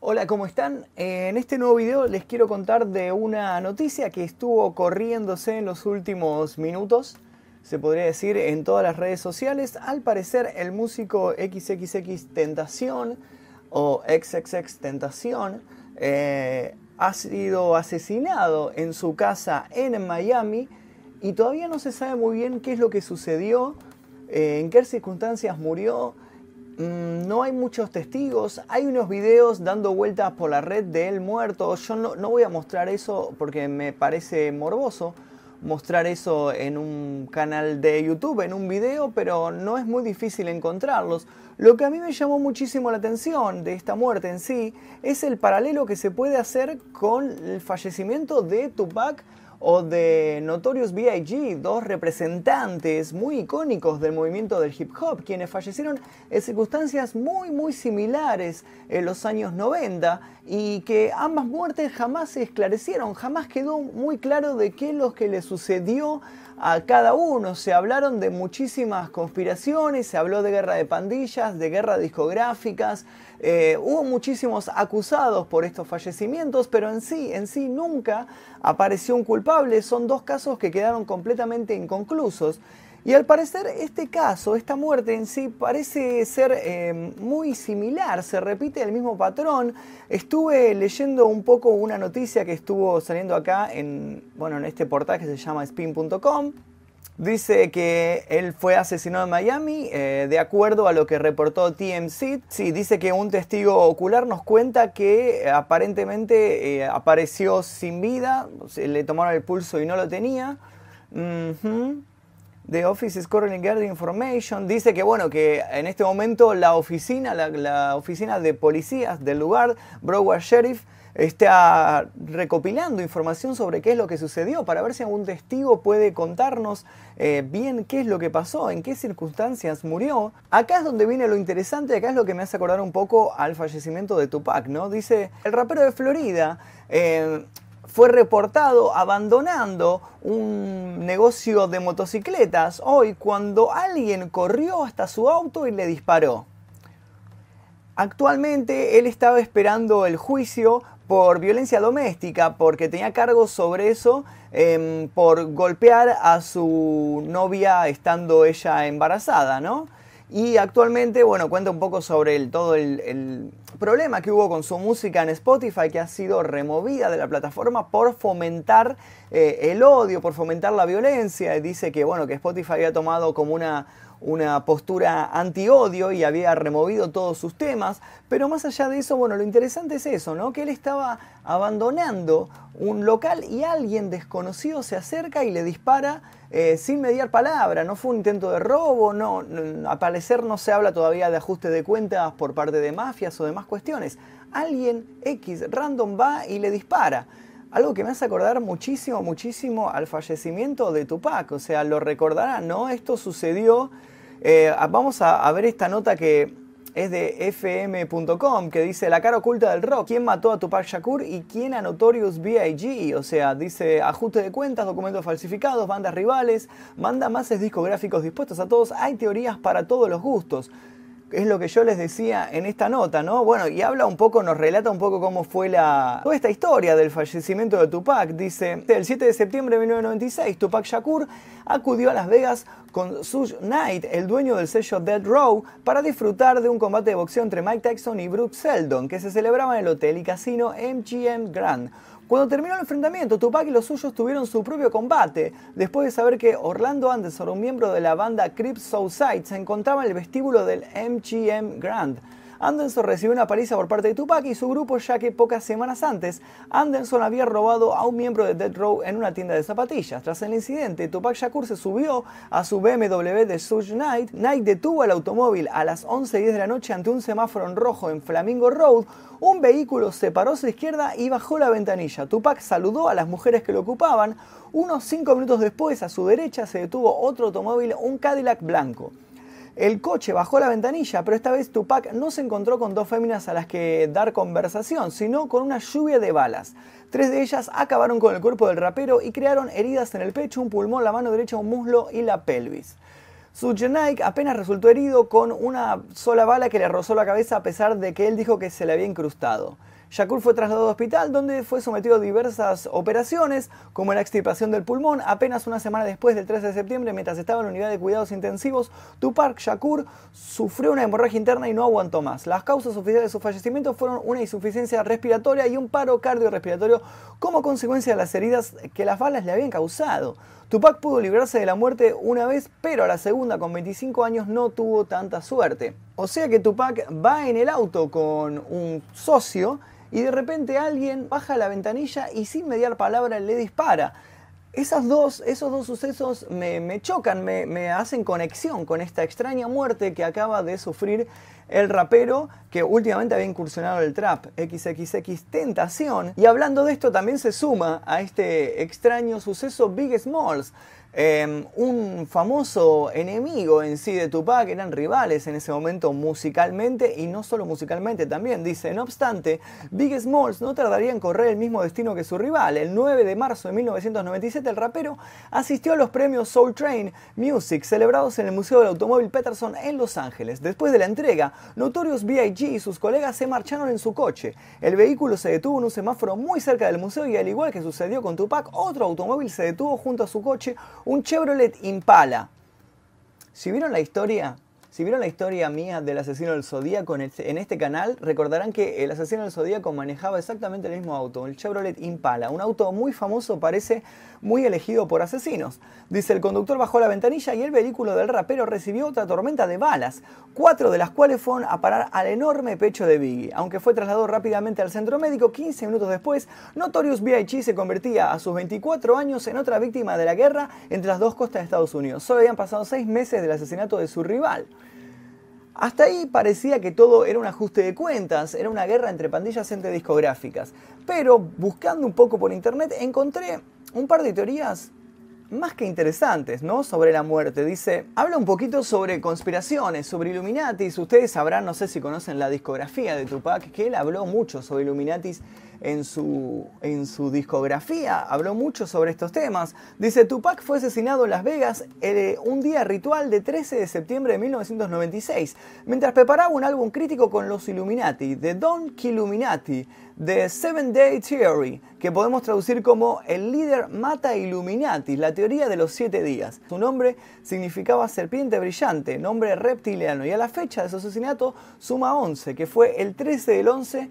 Hola, ¿cómo están? En este nuevo video les quiero contar de una noticia que estuvo corriéndose en los últimos minutos, se podría decir, en todas las redes sociales. Al parecer, el músico XXX Tentación o XXX Tentación eh, ha sido asesinado en su casa en Miami y todavía no se sabe muy bien qué es lo que sucedió, eh, en qué circunstancias murió. Mm, no hay muchos testigos, hay unos videos dando vueltas por la red de él muerto. Yo no, no voy a mostrar eso porque me parece morboso mostrar eso en un canal de YouTube, en un video, pero no es muy difícil encontrarlos. Lo que a mí me llamó muchísimo la atención de esta muerte en sí es el paralelo que se puede hacer con el fallecimiento de Tupac o de Notorious B.I.G., dos representantes muy icónicos del movimiento del hip hop, quienes fallecieron en circunstancias muy muy similares en los años 90 y que ambas muertes jamás se esclarecieron, jamás quedó muy claro de qué es lo que le sucedió a cada uno. Se hablaron de muchísimas conspiraciones, se habló de guerra de pandillas, de guerra discográficas, eh, hubo muchísimos acusados por estos fallecimientos, pero en sí, en sí nunca apareció un culpable. Son dos casos que quedaron completamente inconclusos. Y al parecer este caso, esta muerte en sí, parece ser eh, muy similar, se repite el mismo patrón. Estuve leyendo un poco una noticia que estuvo saliendo acá en, bueno, en este portal que se llama spin.com. Dice que él fue asesinado en Miami, eh, de acuerdo a lo que reportó TMC. Sí, dice que un testigo ocular nos cuenta que eh, aparentemente apareció sin vida, le tomaron el pulso y no lo tenía. The Office is currently getting information. Dice que bueno, que en este momento la oficina, la, oficina de policías del lugar, Broward Sheriff, está recopilando información sobre qué es lo que sucedió para ver si algún testigo puede contarnos eh, bien qué es lo que pasó, en qué circunstancias murió. Acá es donde viene lo interesante, acá es lo que me hace acordar un poco al fallecimiento de Tupac, ¿no? Dice, el rapero de Florida eh, fue reportado abandonando un negocio de motocicletas hoy cuando alguien corrió hasta su auto y le disparó. Actualmente él estaba esperando el juicio por violencia doméstica porque tenía cargos sobre eso em, por golpear a su novia estando ella embarazada, ¿no? Y actualmente, bueno, cuenta un poco sobre el, todo el, problema que hubo con su música en Spotify, que ha sido removida de la plataforma por fomentar eh, el odio, por fomentar la violencia. Dice que, bueno, que Spotify había tomado como una, una postura anti-odio y había removido todos sus temas. Pero más allá de eso, bueno, lo interesante es eso, ¿no? Que él estaba abandonando un local y alguien desconocido se acerca y le dispara eh, sin mediar palabra. No fue un intento de robo, no, a parecer no se habla todavía de ajuste de cuentas por parte de mafias o demás cuestiones. Alguien X random va y le dispara. Algo que me hace acordar muchísimo, muchísimo al fallecimiento de Tupac. O sea, lo recordarán, ¿no? Esto sucedió. Eh, vamos a, ver esta nota que es de fm.com que dice la cara oculta del rock, quién mató a Tupac Shakur y quién a Notorious B.I.G. O sea, dice ajuste de cuentas, documentos falsificados, bandas rivales, manda más discográficos dispuestos a todos, hay teorías para todos los gustos es lo que yo les decía en esta nota, ¿no? Bueno, y habla un poco, nos relata un poco cómo fue la, toda esta historia del fallecimiento de Tupac. Dice, el 7 de septiembre de 1996, Tupac Shakur acudió a Las Vegas con Suge Knight, el dueño del sello Dead Row, para disfrutar de un combate de boxeo entre Mike Tyson y Brooke Seldon, que se celebraba en el hotel y casino MGM Grand. Cuando terminó el enfrentamiento, Tupac y los suyos tuvieron su propio combate, después de saber que Orlando Anderson, un miembro de la banda Crips Southside, se encontraba en el vestíbulo del MGM Grand. Anderson recibió una paliza por parte de Tupac y su grupo ya que pocas semanas antes Anderson había robado a un miembro de Death Row en una tienda de zapatillas. Tras el incidente, Tupac Shakur se subió a su BMW de Suge Knight. Knight detuvo el automóvil a las 11.10 de la noche ante un semáforo en rojo en Flamingo Road. Un vehículo se paró a su izquierda y bajó la ventanilla. Tupac saludó a las mujeres que lo ocupaban. Unos 5 minutos después, a su derecha, se detuvo otro automóvil, un Cadillac blanco. El coche bajó la ventanilla, pero esta vez Tupac no se encontró con dos féminas a las que dar conversación, sino con una lluvia de balas. Tres de ellas acabaron con el cuerpo del rapero y crearon heridas en el pecho, un pulmón, la mano derecha, un muslo y la pelvis. Suge Knight apenas resultó herido con una sola bala que le rozó la cabeza a pesar de que él dijo que se le había incrustado. Shakur fue trasladado al hospital donde fue sometido a diversas operaciones, como la extirpación del pulmón. Apenas una semana después del 13 de septiembre, mientras estaba en la unidad de cuidados intensivos, Tupac Shakur sufrió una hemorragia interna y no aguantó más. Las causas oficiales de su fallecimiento fueron una insuficiencia respiratoria y un paro cardiorrespiratorio como consecuencia de las heridas que las balas le habían causado. Tupac pudo librarse de la muerte una vez, pero a la segunda, con 25 años, no tuvo tanta suerte. O sea que Tupac va en el auto con un socio y de repente alguien baja la ventanilla y sin mediar palabra le dispara. Esas dos, esos dos sucesos me, chocan, me, me, hacen conexión con esta extraña muerte que acaba de sufrir el rapero que últimamente había incursionado el trap, XXX Tentación. Y hablando de esto también se suma a este extraño suceso Big Smalls, Em, un famoso enemigo en sí de Tupac, eran rivales en ese momento musicalmente y no solo musicalmente también. Dice, no obstante, Big Smalls no tardaría en correr el mismo destino que su rival. El 9 de marzo de 1997 el rapero asistió a los premios Soul Train Music celebrados en el Museo del Automóvil Peterson en Los Ángeles. Después de la entrega, Notorious B.I.G. y sus colegas se marcharon en su coche. El vehículo se detuvo en un semáforo muy cerca del museo y al igual que sucedió con Tupac, otro automóvil se detuvo junto a su coche un Chevrolet Impala. Si vieron la historia, si vieron la historia mía del asesino del Zodíaco en este, este canal, recordarán que el asesino del Zodíaco manejaba exactamente el mismo auto, el Chevrolet Impala, un auto muy famoso, parece muy elegido por asesinos. Dice, el conductor bajó la ventanilla y el vehículo del rapero recibió otra tormenta de balas, cuatro de las cuales fueron a parar al enorme pecho de Biggie. Aunque fue trasladado rápidamente al centro médico, 15 minutos después, Notorious B.I.G. se convertía a sus 24 años en otra víctima de la guerra entre las dos costas de Estados Unidos. Solo habían pasado seis meses del asesinato de su rival. Hasta ahí parecía que todo era un ajuste de cuentas, era una guerra entre pandillas entre discográficas. Pero buscando un poco por internet encontré un par de teorías más que interesantes, ¿no? Sobre la muerte. Dice, habla un poquito sobre conspiraciones, sobre Illuminatis. Ustedes sabrán, no sé si conocen la discografía de Tupac, que él habló mucho sobre Illuminatis en su, en su discografía, habló mucho sobre estos temas. Dice, Tupac fue asesinado en Las Vegas eh, un día ritual de 13 de septiembre de 1996, mientras preparaba un álbum crítico con los Illuminati, The Don Illuminati, The Seven Day Theory, que podemos traducir como el líder mata Illuminati, la teoría de los siete días. Su nombre significaba serpiente brillante, nombre reptiliano, y a la fecha de su asesinato suma 11, que fue el 13 del 11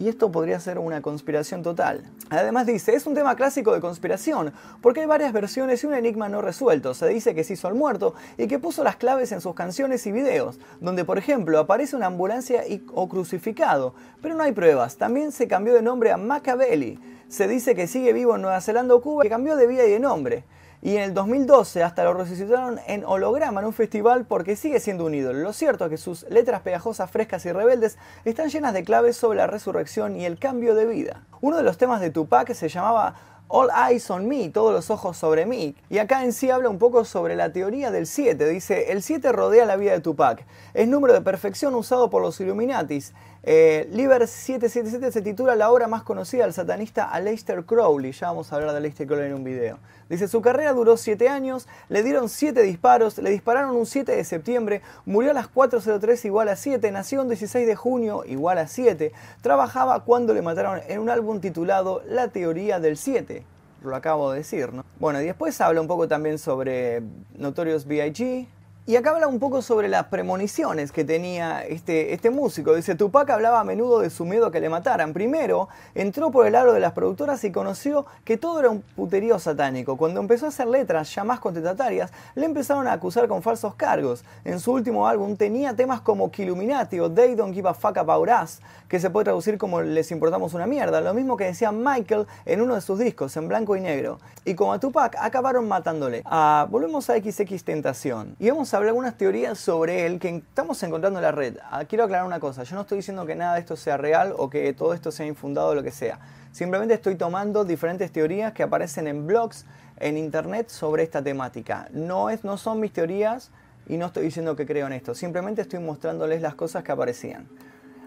y esto podría ser una conspiración total. Además dice, es un tema clásico de conspiración, porque hay varias versiones y un enigma no resuelto. Se dice que se hizo al muerto y que puso las claves en sus canciones y videos, donde por ejemplo aparece una ambulancia o crucificado, pero no hay pruebas. También se cambió de nombre a Machiavelli. Se dice que sigue vivo en Nueva Zelanda o Cuba y cambió de vida y de nombre. Y en el 2012 hasta lo resucitaron en holograma en un festival porque sigue siendo un ídolo. Lo cierto es que sus letras pegajosas, frescas y rebeldes están llenas de claves sobre la resurrección y el cambio de vida. Uno de los temas de Tupac se llamaba All Eyes on Me, todos los ojos sobre mí. Y acá en sí habla un poco sobre la teoría del 7. Dice, el 7 rodea la vida de Tupac. Es número de perfección usado por los Illuminatis. Eh, Liber 777 se titula la obra más conocida del satanista Aleister Crowley. Ya vamos a hablar de Aleister Crowley en un video. Dice, su carrera duró 7 años, le dieron 7 disparos, le dispararon un 7 de septiembre, murió a las 4.03 igual a 7, nació un 16 de junio igual a 7, trabajaba cuando le mataron en un álbum titulado La teoría del 7. Lo acabo de decir, ¿no? Bueno, y después habla un poco también sobre Notorious B.I.G., y acá habla un poco sobre las premoniciones que tenía este, este músico. Dice, Tupac hablaba a menudo de su miedo a que le mataran. Primero, entró por el aro de las productoras y conoció que todo era un puterío satánico. Cuando empezó a hacer letras ya más contestatarias, le empezaron a acusar con falsos cargos. En su último álbum tenía temas como Killuminati o They Don't Give a Fuck About Us, que se puede traducir como Les importamos una mierda. Lo mismo que decía Michael en uno de sus discos, en blanco y negro. Y como a Tupac, acabaron matándole. Ah, volvemos a XX Tentación. Y vamos a hablar algunas teorías sobre él que estamos encontrando en la red. Ah, quiero aclarar una cosa, yo no estoy diciendo que nada de esto sea real o que todo esto sea infundado o lo que sea. Simplemente estoy tomando diferentes teorías que aparecen en blogs, en internet sobre esta temática. No, es, no son mis teorías y no estoy diciendo que creo en esto, simplemente estoy mostrándoles las cosas que aparecían.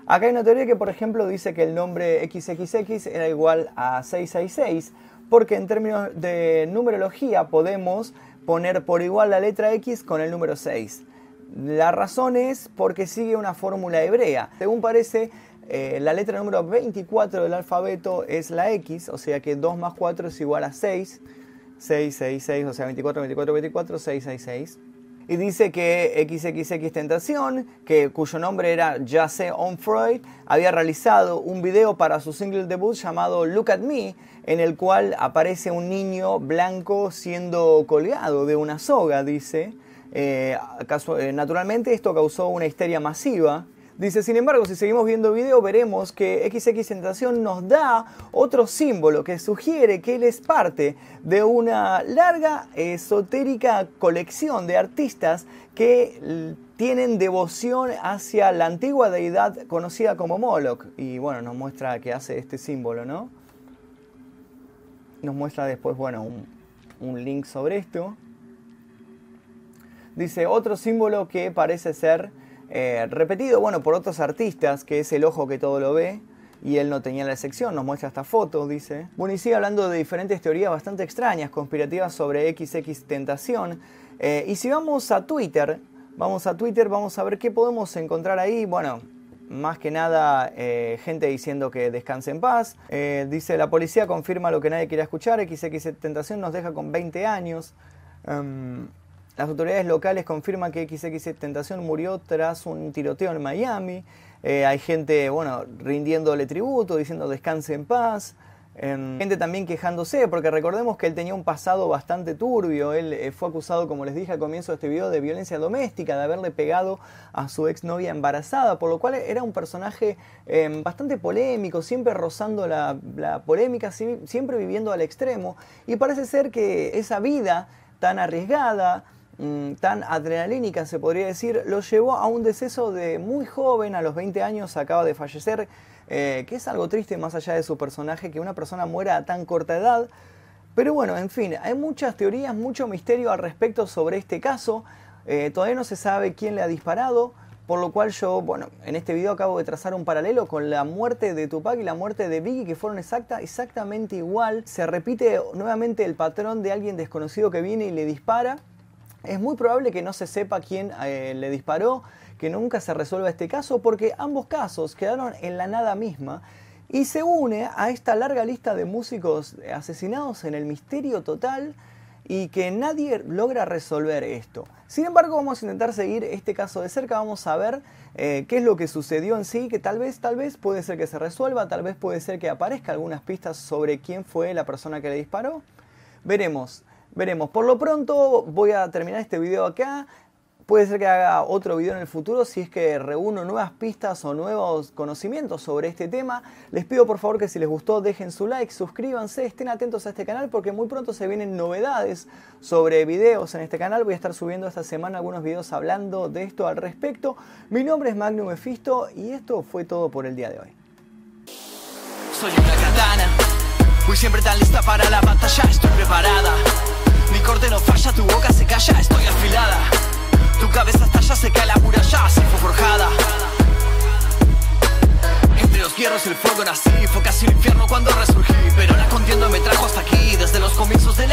Acá hay una teoría que, por ejemplo, dice que el nombre XXX era igual a 666, porque en términos de numerología podemos poner por igual la letra X con el número 6. La razón es porque sigue una fórmula hebrea. Según parece, eh, la letra número 24 del alfabeto es la X, o sea que 2 más 4 es igual a 6. 6, 6, 6, o sea 24, 24, 24, 6, 6, 6. Y dice que XXX Tentación, que, cuyo nombre era Jase On Freud, había realizado un video para su single debut llamado Look at Me, en el cual aparece un niño blanco siendo colgado de una soga, dice. Eh, eh, naturalmente esto causó una histeria masiva Dice, sin embargo, si seguimos viendo video, veremos que XX Tentación nos da otro símbolo que sugiere que él es parte de una larga, esotérica colección de artistas que tienen devoción hacia la antigua deidad conocida como Moloch. Y bueno, nos muestra que hace este símbolo, ¿no? Nos muestra después, bueno, un, un link sobre esto. Dice, otro símbolo que parece ser eh, repetido, bueno, por otros artistas, que es el ojo que todo lo ve, y él no tenía la sección, nos muestra esta foto, dice. Bueno, y sigue hablando de diferentes teorías bastante extrañas, conspirativas sobre XX Tentación. Eh, y si vamos a Twitter, vamos a Twitter, vamos a ver qué podemos encontrar ahí. Bueno, más que nada eh, gente diciendo que descanse en paz. dice, la policía confirma lo que nadie quiere escuchar, XX Tentación nos deja con 20 años. Em, las autoridades locales confirman que XX Tentación murió tras un tiroteo en Miami. Eh, hay gente, bueno, rindiéndole tributo, diciendo descanse en paz. Em, gente también quejándose, porque recordemos que él tenía un pasado bastante turbio. Él eh, fue acusado, como les dije al comienzo de este video, de violencia doméstica, de haberle pegado a su exnovia embarazada, por lo cual era un personaje em, bastante polémico, siempre rozando la, la polémica, siempre viviendo al extremo. Y parece ser que esa vida tan arriesgada, Mm, tan adrenalínica, se podría decir, lo llevó a un deceso de muy joven, a los 20 años acaba de fallecer, eh, que es algo triste más allá de su personaje, que una persona muera a tan corta edad. Pero bueno, en fin, hay muchas teorías, mucho misterio al respecto sobre este caso. Eh, todavía no se sabe quién le ha disparado, por lo cual yo, bueno, en este video acabo de trazar un paralelo con la muerte de Tupac y la muerte de Biggie, que fueron exacta, exactamente igual. Se repite nuevamente el patrón de alguien desconocido que viene y le dispara es muy probable que no se sepa quién eh, le disparó, que nunca se resuelva este caso, porque ambos casos quedaron en la nada misma y se une a esta larga lista de músicos asesinados en el misterio total y que nadie logra resolver esto. Sin embargo, vamos a intentar seguir este caso de cerca, vamos a ver eh, qué es lo que sucedió en sí, que tal vez, tal vez puede ser que se resuelva, tal vez puede ser que aparezca algunas pistas sobre quién fue la persona que le disparó. Veremos. Veremos. Por lo pronto voy a terminar este video acá. Puede ser que haga otro video en el futuro si es que reúno nuevas pistas o nuevos conocimientos sobre este tema. Les pido por favor que si les gustó dejen su like, suscríbanse, estén atentos a este canal porque muy pronto se vienen novedades sobre videos en este canal. Voy a estar subiendo esta semana algunos videos hablando de esto al respecto. Mi nombre es Magnum Efisto y esto fue todo por el día de hoy. Soy una katana, Voy siempre tan lista para la batalla, estoy preparada. Mi corte no falla, tu boca se calla, estoy afilada. Tu cabeza estalla, se cae la muralla, así fue forjada. Entre los hierros y el fuego nací, fue casi el infierno cuando resurgí. Pero la contienda me trajo hasta aquí, desde los comienzos de la.